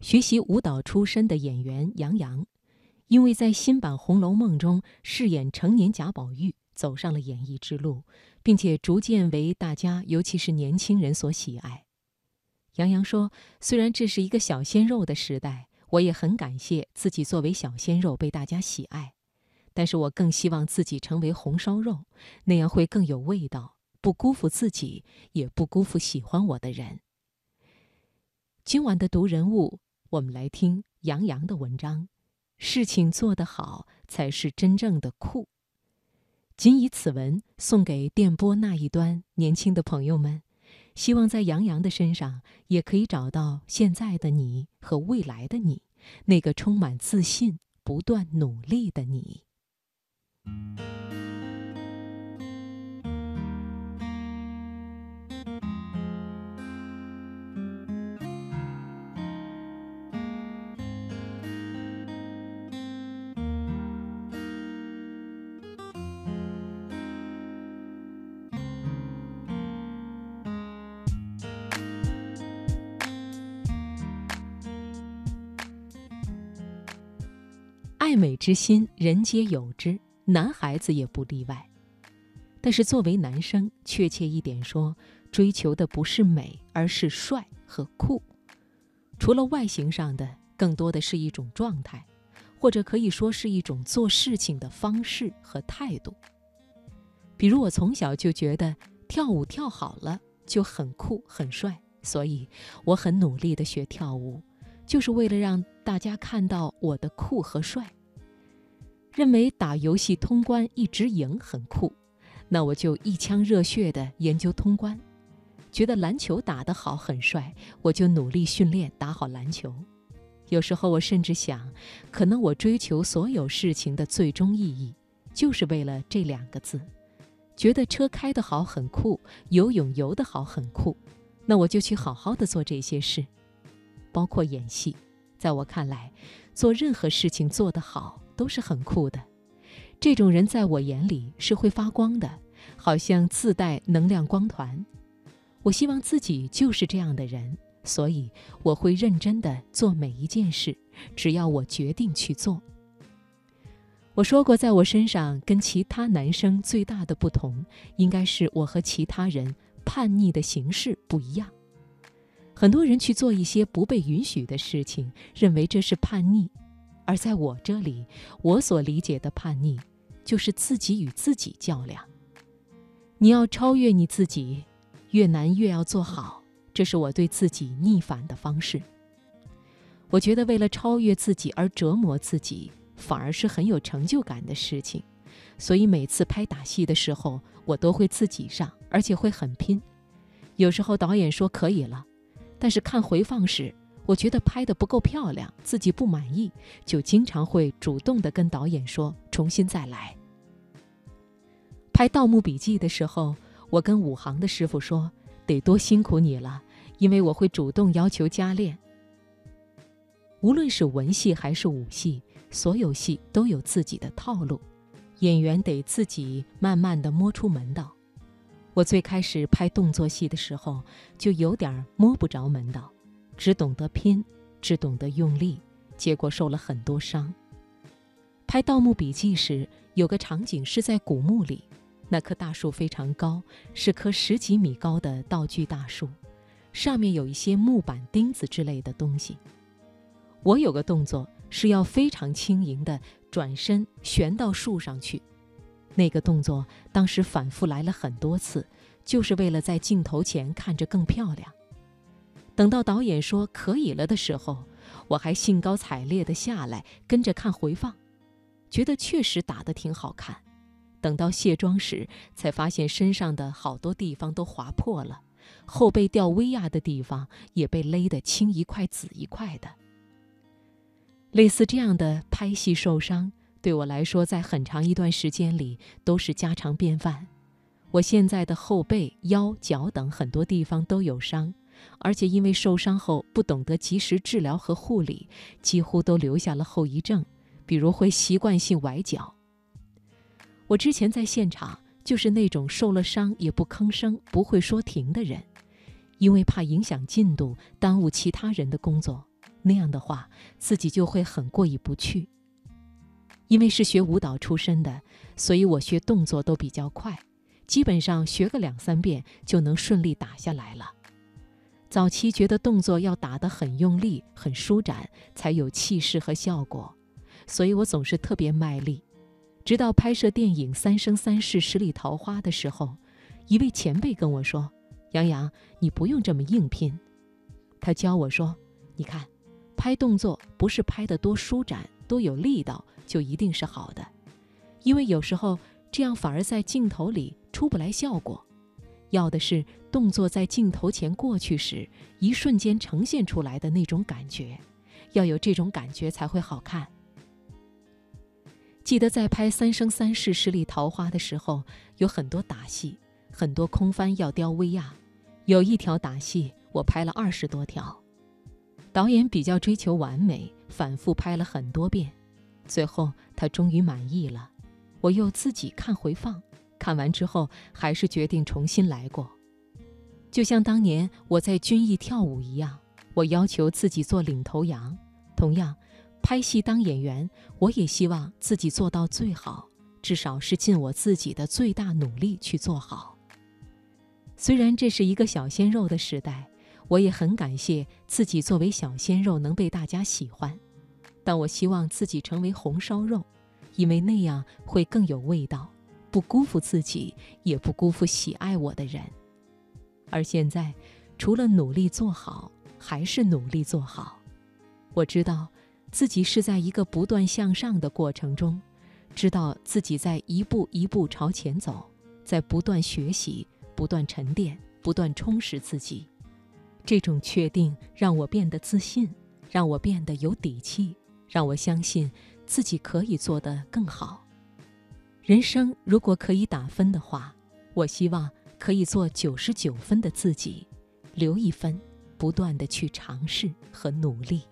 学习舞蹈出身的演员杨洋，因为在新版《红楼梦》中饰演成年贾宝玉，走上了演艺之路，并且逐渐为大家，尤其是年轻人所喜爱。杨洋说：“虽然这是一个小鲜肉的时代，我也很感谢自己作为小鲜肉被大家喜爱，但是我更希望自己成为红烧肉，那样会更有味道，不辜负自己，也不辜负喜欢我的人。”今晚的读人物。我们来听杨洋的文章，事情做得好才是真正的酷。仅以此文送给电波那一端年轻的朋友们，希望在杨洋的身上也可以找到现在的你和未来的你，那个充满自信、不断努力的你。爱美之心，人皆有之，男孩子也不例外。但是作为男生，确切一点说，追求的不是美，而是帅和酷。除了外形上的，更多的是一种状态，或者可以说是一种做事情的方式和态度。比如我从小就觉得跳舞跳好了就很酷很帅，所以我很努力的学跳舞，就是为了让大家看到我的酷和帅。认为打游戏通关一直赢很酷，那我就一腔热血地研究通关；觉得篮球打得好很帅，我就努力训练打好篮球。有时候我甚至想，可能我追求所有事情的最终意义，就是为了这两个字：觉得车开得好很酷，游泳游得好很酷，那我就去好好的做这些事，包括演戏。在我看来，做任何事情做得好。都是很酷的，这种人在我眼里是会发光的，好像自带能量光团。我希望自己就是这样的人，所以我会认真的做每一件事，只要我决定去做。我说过，在我身上跟其他男生最大的不同，应该是我和其他人叛逆的形式不一样。很多人去做一些不被允许的事情，认为这是叛逆。而在我这里，我所理解的叛逆，就是自己与自己较量。你要超越你自己，越难越要做好，这是我对自己逆反的方式。我觉得为了超越自己而折磨自己，反而是很有成就感的事情。所以每次拍打戏的时候，我都会自己上，而且会很拼。有时候导演说可以了，但是看回放时。我觉得拍的不够漂亮，自己不满意，就经常会主动的跟导演说重新再来。拍《盗墓笔记》的时候，我跟武行的师傅说得多辛苦你了，因为我会主动要求加练。无论是文戏还是武戏，所有戏都有自己的套路，演员得自己慢慢的摸出门道。我最开始拍动作戏的时候，就有点摸不着门道。只懂得拼，只懂得用力，结果受了很多伤。拍《盗墓笔记》时，有个场景是在古墓里，那棵大树非常高，是棵十几米高的道具大树，上面有一些木板、钉子之类的东西。我有个动作是要非常轻盈地转身旋到树上去，那个动作当时反复来了很多次，就是为了在镜头前看着更漂亮。等到导演说可以了的时候，我还兴高采烈地下来跟着看回放，觉得确实打得挺好看。等到卸妆时，才发现身上的好多地方都划破了，后背吊威亚的地方也被勒得青一块紫一块的。类似这样的拍戏受伤，对我来说，在很长一段时间里都是家常便饭。我现在的后背、腰、脚等很多地方都有伤。而且因为受伤后不懂得及时治疗和护理，几乎都留下了后遗症，比如会习惯性崴脚。我之前在现场就是那种受了伤也不吭声、不会说停的人，因为怕影响进度、耽误其他人的工作，那样的话自己就会很过意不去。因为是学舞蹈出身的，所以我学动作都比较快，基本上学个两三遍就能顺利打下来了。早期觉得动作要打得很用力、很舒展，才有气势和效果，所以我总是特别卖力。直到拍摄电影《三生三世十里桃花》的时候，一位前辈跟我说：“杨洋，你不用这么硬拼。”他教我说：“你看，拍动作不是拍得多舒展、多有力道就一定是好的，因为有时候这样反而在镜头里出不来效果。”要的是动作在镜头前过去时，一瞬间呈现出来的那种感觉，要有这种感觉才会好看。记得在拍《三生三世十里桃花》的时候，有很多打戏，很多空翻要雕威亚，有一条打戏我拍了二十多条。导演比较追求完美，反复拍了很多遍，最后他终于满意了，我又自己看回放。看完之后，还是决定重新来过。就像当年我在军艺跳舞一样，我要求自己做领头羊。同样，拍戏当演员，我也希望自己做到最好，至少是尽我自己的最大努力去做好。虽然这是一个小鲜肉的时代，我也很感谢自己作为小鲜肉能被大家喜欢，但我希望自己成为红烧肉，因为那样会更有味道。不辜负自己，也不辜负喜爱我的人。而现在，除了努力做好，还是努力做好。我知道，自己是在一个不断向上的过程中，知道自己在一步一步朝前走，在不断学习、不断沉淀、不断充实自己。这种确定让我变得自信，让我变得有底气，让我相信自己可以做得更好。人生如果可以打分的话，我希望可以做九十九分的自己，留一分，不断的去尝试和努力。